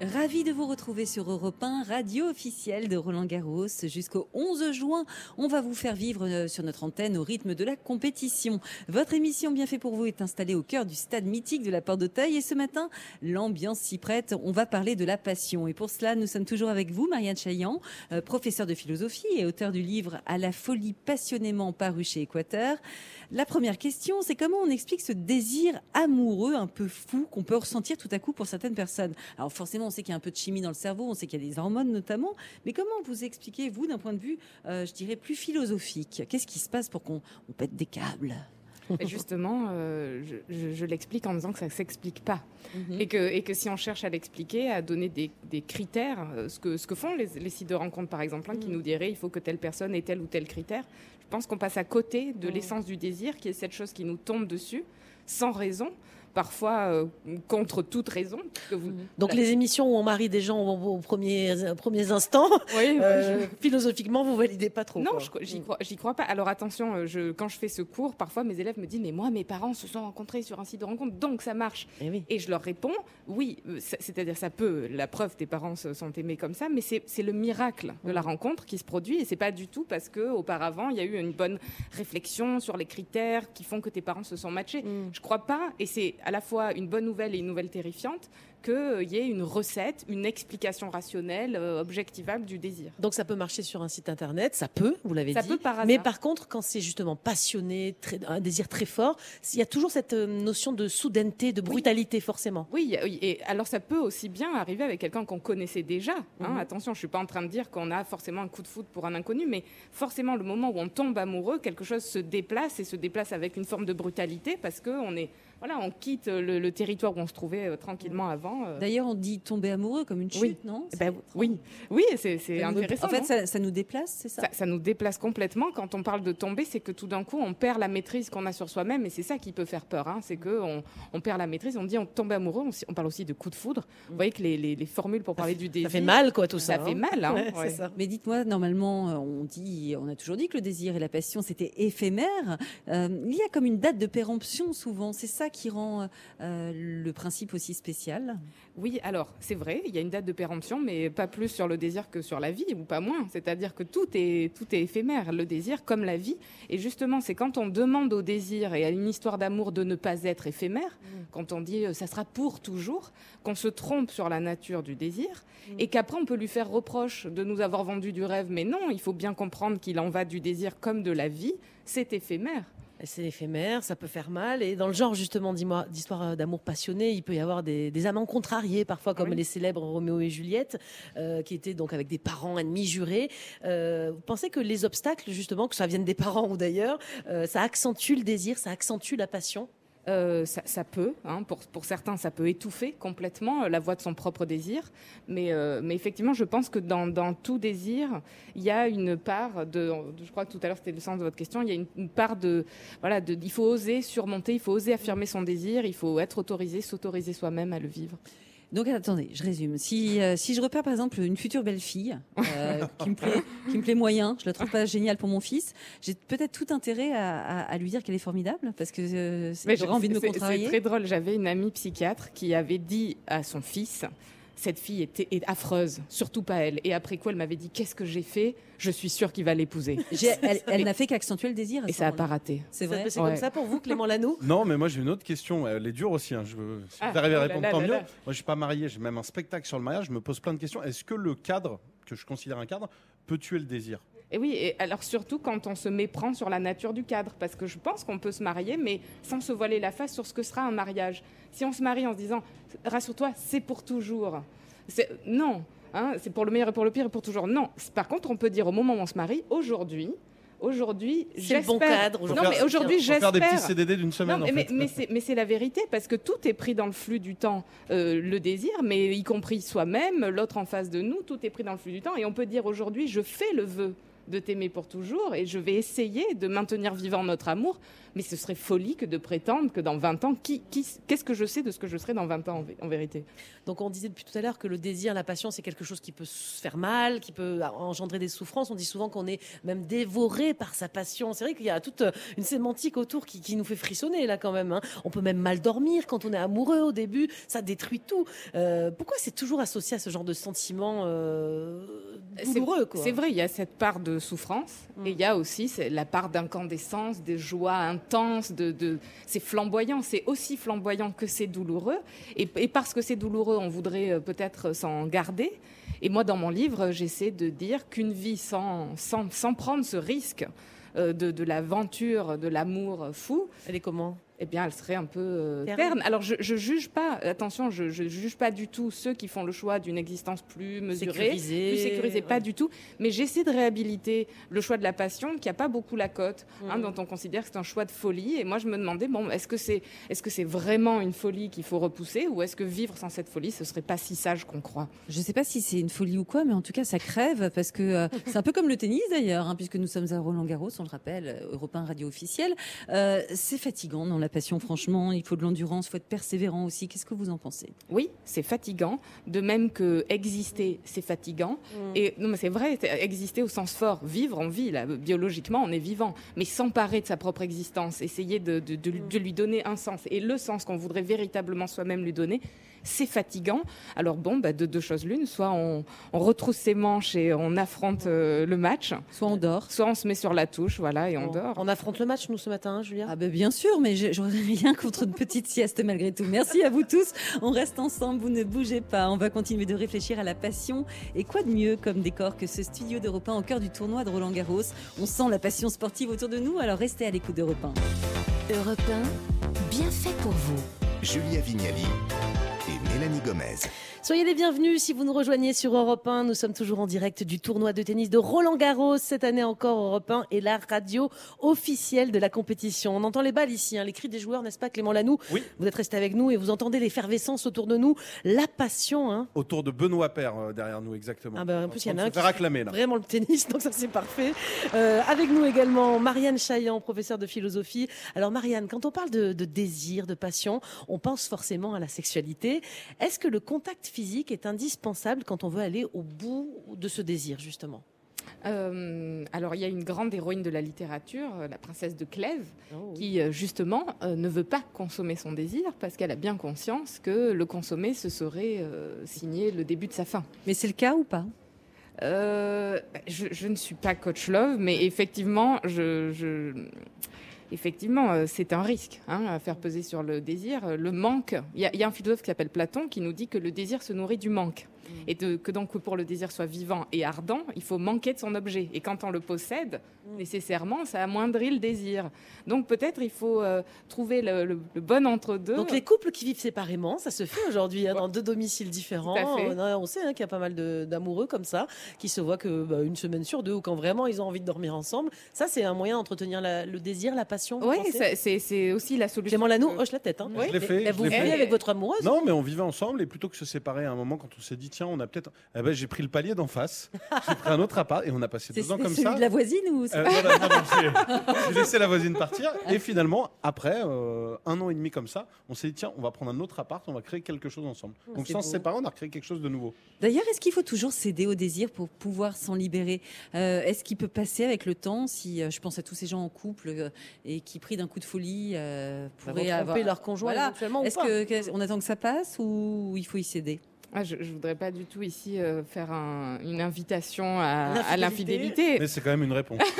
Ravi de vous retrouver sur Europe 1, radio officielle de Roland Garros. Jusqu'au 11 juin, on va vous faire vivre euh, sur notre antenne au rythme de la compétition. Votre émission Bien fait pour vous est installée au cœur du stade mythique de la Porte d'Auteuil et ce matin, l'ambiance s'y prête. On va parler de la passion. Et pour cela, nous sommes toujours avec vous, Marianne Chaillan, euh, professeure de philosophie et auteur du livre À la folie passionnément paru chez Équateur. La première question, c'est comment on explique ce désir amoureux un peu fou qu'on peut ressentir tout à coup pour certaines personnes? Alors forcément, on sait qu'il y a un peu de chimie dans le cerveau, on sait qu'il y a des hormones notamment, mais comment vous expliquez, vous, d'un point de vue, euh, je dirais, plus philosophique? Qu'est-ce qui se passe pour qu'on pète des câbles? Et justement, euh, je, l'explique en disant que ça ne s'explique pas. Mhm. et, que, et que si on cherche à l'expliquer, à donner des, critères, euh, ce que, ce que font les, sites de rencontres par exemple, hein, qui Mhm. nous diraient il faut que telle personne ait tel ou tel critère, je pense qu'on passe à côté de Mhm. l'essence du désir, qui est cette chose qui nous tombe dessus, sans raison, parfois euh, contre toute raison. que vous- Donc les émissions où on marie des gens aux, aux premiers, aux premiers instants, Oui, euh, je- philosophiquement, vous validez pas trop. Non, j'y crois, j'y crois pas. Alors attention, euh, je, quand je fais ce cours, parfois mes élèves me disent mais moi mes parents se sont rencontrés sur un site de rencontre, donc ça marche. Eh oui. Et je leur réponds oui, euh, c'est- c'est-à-dire ça peut, la preuve tes parents se sont aimés comme ça, mais c'est c'est le miracle de la rencontre qui se produit et c'est pas du tout parce que auparavant il y a eu une bonne réflexion sur les critères qui font que tes parents se sont matchés. Mm. Je crois pas, et c'est à la fois une bonne nouvelle et une nouvelle terrifiante, qu'il y ait une recette, une explication rationnelle, euh, objectivable du désir. Donc ça peut marcher sur un site internet, ça peut, vous l'avez Ça dit. peut par hasard. Mais par contre, quand c'est justement passionné, très- un désir très fort, il y a toujours cette euh, notion de soudaineté, de brutalité forcément. Oui, oui, et alors ça peut aussi bien arriver avec quelqu'un qu'on connaissait déjà. hein. Mhm. Attention, je suis pas en train de dire qu'on a forcément un coup de foudre pour un inconnu, mais forcément le moment où on tombe amoureux, quelque chose se déplace et se déplace avec une forme de brutalité parce que on est, voilà, on quitte le, le territoire où on se trouvait euh, tranquillement avant. euh. D'ailleurs, on dit tomber amoureux comme une chute, Oui. non Eh ben, oui, oui, c'est intéressant. En fait, ça, ça nous déplace, c'est ça, ça, ça nous déplace complètement. Quand on parle de tomber, c'est que tout d'un coup, on perd la maîtrise qu'on a sur soi-même, et c'est ça qui peut faire peur. hein. C'est que on, on perd la maîtrise. On dit on tombe amoureux. On, parle aussi de coup de foudre. Vous voyez que les, les- les formules pour parler du désir, Ça fait mal, quoi, tout ça. ça fait hein. mal. hein. Ouais, Ouais. c'est ça. Mais dites-moi, normalement, euh, on dit, on a toujours dit que le désir et la passion c'était éphémère. Euh, il y a comme une date de péremption souvent. C'est ça qui rend euh, le principe aussi spécial? Oui, alors c'est vrai, il y a une date de péremption, mais pas plus sur le désir que sur la vie, ou pas moins. C'est-à-dire que tout est, tout est éphémère, le désir comme la vie. Et justement, c'est quand on demande au désir et à une histoire d'amour de ne pas être éphémère, quand on dit euh, ça sera pour toujours, qu'on se trompe sur la nature du désir, et qu'après on peut lui faire reproche de nous avoir vendu du rêve. Mais non, il faut bien comprendre qu'il en va du désir comme de la vie, c'est éphémère. C'est éphémère, ça peut faire mal. Et dans le genre justement dis-moi, d'histoire euh, d'amour passionné, il peut y avoir des, des amants contrariés, parfois comme Oui. les célèbres Roméo et Juliette, euh, qui étaient donc avec des parents ennemis jurés. Euh, vous pensez que les obstacles, justement, que ça vienne des parents ou d'ailleurs, euh, ça accentue le désir, ça accentue la passion? Euh, ça, peut, hein, pour, certains, ça peut étouffer complètement euh, la voix de son propre désir. Mais, euh, effectivement, je pense que dans, tout désir, il y a une part de. Je crois que tout à l'heure, c'était le sens de votre question. Il y a une, une part de. Voilà, de, il faut oser surmonter, il faut oser affirmer son désir, il faut être autorisé, s'autoriser soi-même à le vivre. Donc attendez, je résume. Si, euh, si je repère par exemple une future belle-fille euh, qui, me plaît, qui me plaît moyen, je la trouve pas géniale pour mon fils, j'ai peut-être tout intérêt à, à- à lui dire qu'elle est formidable parce que euh, j'aurais envie de me contrarier. C'est très drôle. J'avais une amie psychiatre qui avait dit à son fils Cette fille était, est affreuse, surtout pas elle. Et après quoi, elle m'avait dit Qu'est-ce que j'ai fait? Je suis sûre qu'il va l'épouser. Elle, elle n'a fait qu'accentuer le désir. Et ça n'a pas raté. C'est vrai? C'est Ouais. comme ça pour vous, Clément Lanoux Non, mais moi j'ai une autre question. Elle est dure aussi. hein. Je. Si Ah, vous arrivez à oh là répondre, là tant là mieux. là. Moi, je suis pas marié. J'ai même un spectacle sur le mariage. Je me pose plein de questions. Est-ce que le cadre, que je considère un cadre, peut tuer le désir? Et oui, et alors surtout quand on se méprend sur la nature du cadre, parce que je pense qu'on peut se marier, mais sans se voiler la face sur ce que sera un mariage. Si on se marie en se disant, rassure-toi, c'est pour toujours. C'est- Non, hein, c'est pour le meilleur et pour le pire et pour toujours. Non. Par contre, on peut dire au moment où on se marie, aujourd'hui, aujourd'hui, C'est le bon j'espère- cadre. Non, aujourd'hui. mais aujourd'hui, Faut faire des petits j'espère. CDD d'une semaine Non, en mais, mais- fait. mais c'est- mais c'est la vérité, parce que tout est pris dans le flux du temps. Euh, le désir, mais y compris soi-même, l'autre en face de nous, tout est pris dans le flux du temps. Et on peut dire aujourd'hui, je fais le vœu de t'aimer pour toujours et je vais essayer de maintenir vivant notre amour. Mais ce serait folie que de prétendre que dans 20 ans, qui, qui- qu'est-ce que je sais de ce que je serai dans 20 ans en, vé- en vérité? Donc on disait depuis tout à l'heure que le désir, la passion, c'est quelque chose qui peut se faire mal, qui peut engendrer des souffrances. On dit souvent qu'on est même dévoré par sa passion. C'est vrai qu'il y a toute une sémantique autour qui, qui nous fait frissonner là quand même. hein. On peut même mal dormir quand on est amoureux au début. Ça détruit tout. Euh, pourquoi c'est toujours associé à ce genre de sentiment euh, douloureux quoi? C'est vrai, il y a cette part de souffrance Mm. et il y a aussi la part d'incandescence, des joies intenses, de, de... c'est flamboyant, c'est aussi flamboyant que c'est douloureux. Et, et parce que c'est douloureux, on voudrait euh, peut-être s'en garder. Et moi, dans mon livre, j'essaie de dire qu'une vie sans, sans, sans prendre ce risque euh, de, de l'aventure, de l'amour fou, Elle est comment? Eh bien, elle serait un peu euh, Terne. terne. Alors, je, je juge pas, attention, je, je juge pas du tout ceux qui font le choix d'une existence plus mesurée, Sécurisée, plus sécurisée, pas du tout. Mais j'essaie de réhabiliter le choix de la passion, qui a pas beaucoup la cote, hein, Mhm. dont on considère que c'est un choix de folie. Et moi, je me demandais, bon, est-ce que c'est, est-ce que c'est vraiment une folie qu'il faut repousser, ou est-ce que vivre sans cette folie, ce serait pas si sage qu'on croit? Je ne sais pas si c'est une folie ou quoi, mais en tout cas, ça crève parce que euh, c'est un peu comme le tennis d'ailleurs, hein, puisque nous sommes à Roland Garros, on le rappelle, euh, Europe 1 radio officielle. Euh, c'est fatigant dans la passion, franchement. Il faut de l'endurance, il faut être persévérant aussi. Qu'est-ce que vous en pensez? Oui, c'est fatigant, de même que exister, c'est fatigant. Et non, mais c'est vrai, exister au sens fort, vivre, on vit, là, biologiquement, on est vivant. Mais s'emparer de sa propre existence, essayer de, de- de lui- de lui donner un sens, et le sens qu'on voudrait véritablement soi-même lui donner, c'est fatigant. Alors bon, bah, de deux choses l'une, soit on, on retrousse ses manches et on affronte euh, le match, Soit on dort. soit on se met sur la touche, voilà, et on dort. On affronte le match nous ce matin, hein, Julia. Ah ben bien sûr, mais j'aurais rien contre une petite sieste malgré tout. Merci à vous tous. On reste ensemble, vous ne bougez pas. On va continuer de réfléchir à la passion. Et quoi de mieux comme décor que ce studio d'Europe 1 au cœur du tournoi de Roland Garros? On sent la passion sportive autour de nous, alors restez à l'écoute d'Europe 1. Europe 1, bien fait pour vous. Julia Vignali Mélanie Gomez. Soyez les bienvenus si vous nous rejoignez sur Europe 1. Nous sommes toujours en direct du tournoi de tennis de Roland Garros. Cette année encore, Europe 1 est la radio officielle de la compétition. On entend les balles ici, hein, les cris des joueurs, n'est-ce pas Clément Lanoux Oui. Vous êtes resté avec nous et vous entendez l'effervescence autour de nous, la passion. Hein. Autour de Benoît Père euh, derrière nous, exactement. Ah bah, en plus, il y en a un qui acclamer là. Vraiment le tennis, donc ça c'est parfait. Euh, avec nous également Marianne Chaillan, professeure de philosophie. Alors Marianne, quand on parle de, de désir, de passion, on pense forcément à la sexualité. Est-ce que le contact physique est indispensable quand on veut aller au bout de ce désir, justement? Euh, alors, il y a une grande héroïne de la littérature, euh, la princesse de Clèves, Oh, qui euh, justement euh, ne veut pas consommer son désir parce qu'elle a bien conscience que le consommer, ce serait euh, signer le début de sa fin. Mais c'est le cas ou pas? Je, je ne suis pas coach love, mais effectivement, je, je- effectivement, euh, c'est un risque hein, à faire peser sur le désir. Euh, Le manque. Il y, il y a un philosophe qui s'appelle Platon qui nous dit que le désir se nourrit du manque. Et de- que donc pour le désir soit vivant et ardent, il faut manquer de son objet. Et quand on le possède, nécessairement, ça amoindrit le désir. Donc peut-être il faut euh, trouver le, le- le bon entre-deux. Donc les couples qui vivent séparément, ça se fait aujourd'hui hein, dans deux domiciles différents. Tout à fait. On, a- on sait hein, qu'il y a pas mal de- d'amoureux comme ça qui se voient que bah, une semaine sur deux ou quand vraiment ils ont envie de dormir ensemble. Ça c'est un moyen d'entretenir le désir, la passion. Oui, c'est aussi la solution. Clément Lanoux que- hoche la tête. Hein. Oui. Je l'ai fait. Mais je vous vivez avec votre amoureuse Non, mais on vivait ensemble et plutôt que se séparer à un moment quand on s'est dit tiens, on a peut-être. Eh ben, j'ai pris le palier d'en face, j'ai pris un autre appart et on a passé deux ans c'est comme celui ça. de la voisine ou Euh, voilà, non, non, c'est- j'ai laissé la voisine partir et finalement, après euh, un an et demi comme ça, on s'est dit tiens, on va prendre un autre appart, on va créer quelque chose ensemble. Donc c'est sans beau. se séparer, on a créé quelque chose de nouveau. D'ailleurs, est-ce qu'il faut toujours céder au désir pour pouvoir s'en libérer? Euh, Est-ce qu'il peut passer avec le temps Si euh, je pense à tous ces gens en couple euh, et qui, pris d'un coup de folie, euh, vont pourraient avoir. leur conjoint Voilà. éventuellement ou Est-ce pas que qu'est-ce- on attend que ça passe ou il faut y céder? Ah, je ne voudrais pas du tout ici euh, faire un- une invitation à, L'infidélité. à l'infidélité. Mais c'est quand même une réponse.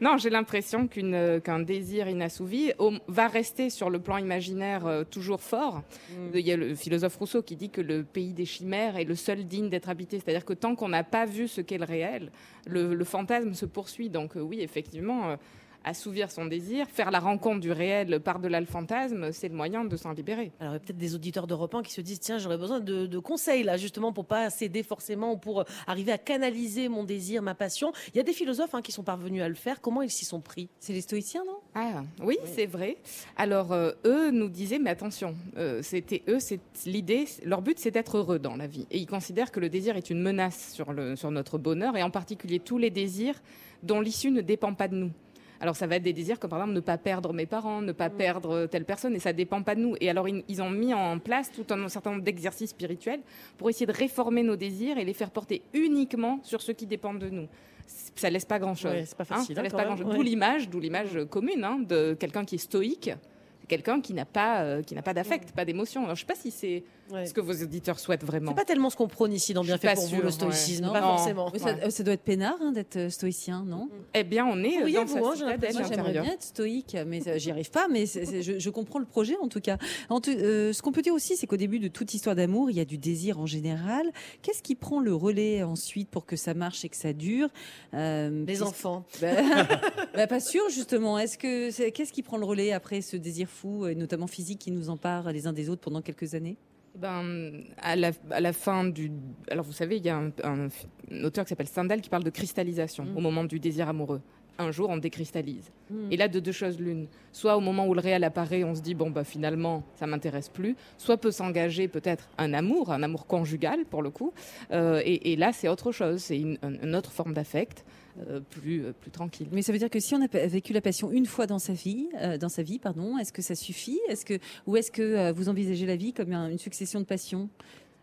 Non, j'ai l'impression euh, qu'un désir inassouvi au- va rester sur le plan imaginaire euh, toujours fort. Mm. Il y a le philosophe Rousseau qui dit que le pays des chimères est le seul digne d'être habité. C'est-à-dire que tant qu'on n'a pas vu ce qu'est le réel, le, le fantasme se poursuit. Donc euh, oui, effectivement, euh, assouvir son désir, faire la rencontre du réel par-delà le fantasme, c'est le moyen de s'en libérer. Alors, il y a peut-être des auditeurs d'Europe 1 qui se disent tiens, j'aurais besoin de, de conseils là, justement, pour pas céder forcément ou pour arriver à canaliser mon désir, ma passion. Il y a des philosophes hein, qui sont parvenus à le faire. Comment ils s'y sont pris? C'est les stoïciens, non? Ah oui, c'est vrai. Alors euh, eux nous disaient mais attention, euh, c'était eux, c'est l'idée, leur but c'est d'être heureux dans la vie et ils considèrent que le désir est une menace sur le sur notre bonheur et en particulier tous les désirs dont l'issue ne dépend pas de nous. Alors ça va être des désirs comme par exemple ne pas perdre mes parents, ne pas perdre telle personne et ça dépend pas de nous. Et alors ils, ont mis en place tout un certain nombre d'exercices spirituels pour essayer de réformer nos désirs et les faire porter uniquement sur ceux qui dépendent de nous. Ça laisse pas grand chose. Ouais, c'est pas facile, ça hein, laisse quand pas même, grand-chose. ouais. D'où l'image, d'où l'image euh, commune hein, de quelqu'un qui est stoïque, quelqu'un qui n'a pas euh, qui n'a pas d'affect, pas d'émotion. Alors je sais pas si c'est Ouais. ce que vos auditeurs souhaitent vraiment. C'est pas tellement ce qu'on prône ici dans Je suis Bien fait pas pour vous, le stoïcisme. Non. Pas Non. forcément. Mais ça, euh, ça doit être peinard hein, d'être euh, stoïcien, non? Eh bien, on est Oui, dans vous, sa hein. Moi, j'aimerais bien être stoïque, mais euh, j'y arrive pas. Mais je, je comprends le projet en tout cas. En tout- euh, ce qu'on peut dire aussi, c'est qu'au début de toute histoire d'amour, il y a du désir en général. Qu'est-ce qui prend le relais ensuite pour que ça marche et que ça dure? Euh, Les qu'est-ce- enfants. Bah, bah, pas sûr justement. Est-ce que qu'est-ce qui prend le relais après ce désir fou, et notamment physique, qui nous empare les uns des autres pendant quelques années? Ben, à, la, à la fin du. Alors, vous savez, il y a un, un- un auteur qui s'appelle Stendhal qui parle de cristallisation Mm. au moment du désir amoureux. Un jour, on décristallise. Mm. Et là, de deux choses l'une. Soit au moment où le réel apparaît, on se dit, bon, bah, finalement, ça m'intéresse plus. Soit peut s'engager peut-être un amour, un amour conjugal, pour le coup. Euh, et, et là, c'est autre chose. C'est une, un- une autre forme d'affect, plus, euh, plus tranquille. Mais ça veut dire que si on a vécu la passion une fois dans sa vie, euh, dans sa vie, pardon, est-ce que ça suffit? Est-ce que ou est-ce que euh, vous envisagez la vie comme un- une succession de passions?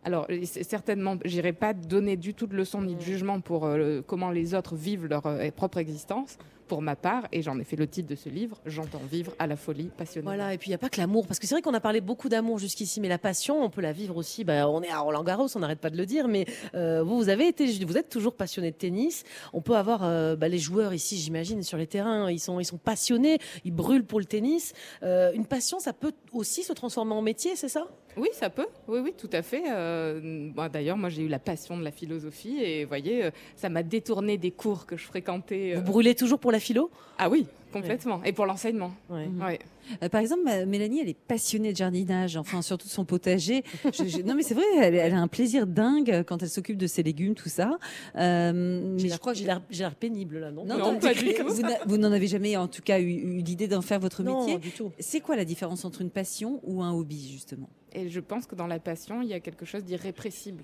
Alors, euh, certainement, j'irai pas donner du tout de leçons Mm. ni de jugement pour euh, comment les autres vivent leur euh, propre existence. Pour ma part, et j'en ai fait le titre de ce livre, j'entends vivre à la folie passionnée. Voilà, et puis il n'y a pas que l'amour, parce que c'est vrai qu'on a parlé beaucoup d'amour jusqu'ici, mais la passion, on peut la vivre aussi. Bah, on est à Roland Garros, on n'arrête pas de le dire, mais euh, vous, vous avez été, vous êtes toujours passionné de tennis. On peut avoir euh, bah, les joueurs ici, j'imagine, sur les terrains, ils sont, ils sont passionnés, ils brûlent pour le tennis. Euh, une passion, ça peut aussi se transformer en métier, c'est ça? Oui, ça peut. Oui, oui, tout à fait. Euh, moi, D'ailleurs, moi, j'ai eu la passion de la philosophie et vous voyez, euh, ça m'a détourné des cours que je fréquentais. euh. Vous brûlez toujours pour la philo? Ah oui, complètement. Et pour l'enseignement. Ouais. Mhm. Ouais. Euh, Par exemple, Mélanie, elle est passionnée de jardinage, enfin surtout de son potager. Je- je- non, mais c'est vrai, elle, elle a un plaisir dingue quand elle s'occupe de ses légumes, tout ça. Euh, mais je crois que j'ai l'air pénible là, non Non, Non, pas du tout. Vous n'en avez jamais, en tout cas, eu, eu l'idée d'en faire votre Non, métier. du tout. C'est quoi la différence entre une passion ou un hobby, justement? Et je pense que dans la passion, il y a quelque chose d'irrépressible.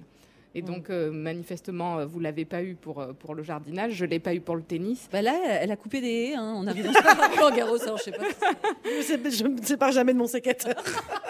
Mm. Et donc, euh, manifestement, euh, vous l'avez pas eu pour, euh, pour le jardinage, je l'ai pas eu pour le tennis. bah Là, elle a coupé des haies hein, en arrivant sur Roland Garros. alors je sais pas. Je sais- Je ne me sépare jamais de mon sécateur.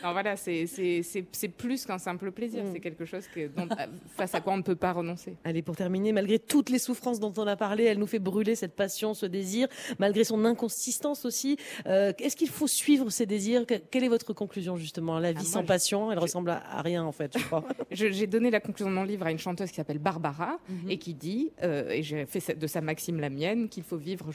Alors voilà, c'est plus qu'un simple plaisir, Mm. c'est quelque chose que, dont- euh, face à quoi on ne peut pas renoncer. Allez, pour terminer, malgré toutes les souffrances dont on a parlé, elle nous fait brûler cette passion, ce désir, malgré son inconsistance aussi. Euh, Est-ce qu'il faut suivre ces désirs? Que- Quelle est votre conclusion justement? La vie Ah, moi, sans je- passion, elle ressemble à, à rien en fait, je crois. J'ai donné la conclusion de mon livre à une chanteuse qui s'appelle Barbara Mhm. et qui dit, euh, et j'ai fait de sa maxime la mienne, qu'il faut vivre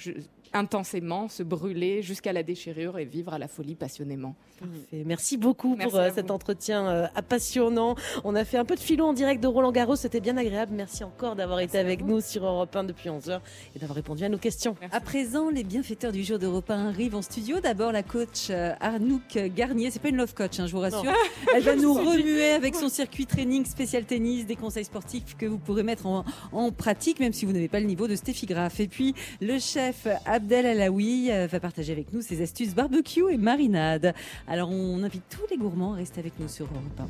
intensément, se brûler jusqu'à la déchirure et vivre à la folie passionnément. Parfait. Merci beaucoup Merci pour euh, cet entretien euh, passionnant. On a fait un peu de philo en direct de Roland Garros, c'était bien agréable. Merci encore d'avoir été avec vous. nous sur Europe 1 depuis 11 heures et d'avoir répondu à nos questions. Merci. À présent, les bienfaiteurs du jour d'Europe 1 arrivent en studio. D'abord, la coach euh, Arnouk Garnier. C'est pas une love coach, hein, je vous rassure. Elle va nous remuer avec son circuit training spécial tennis, des conseils sportifs que vous pourrez mettre en, en pratique, même si vous n'avez pas le niveau de Steffi Graf. Et puis, le chef Abdel Alaoui euh, va partager avec nous ses astuces barbecue et marinade. Alors, on invite tous les gourmands à rester avec nous sur Europe 1.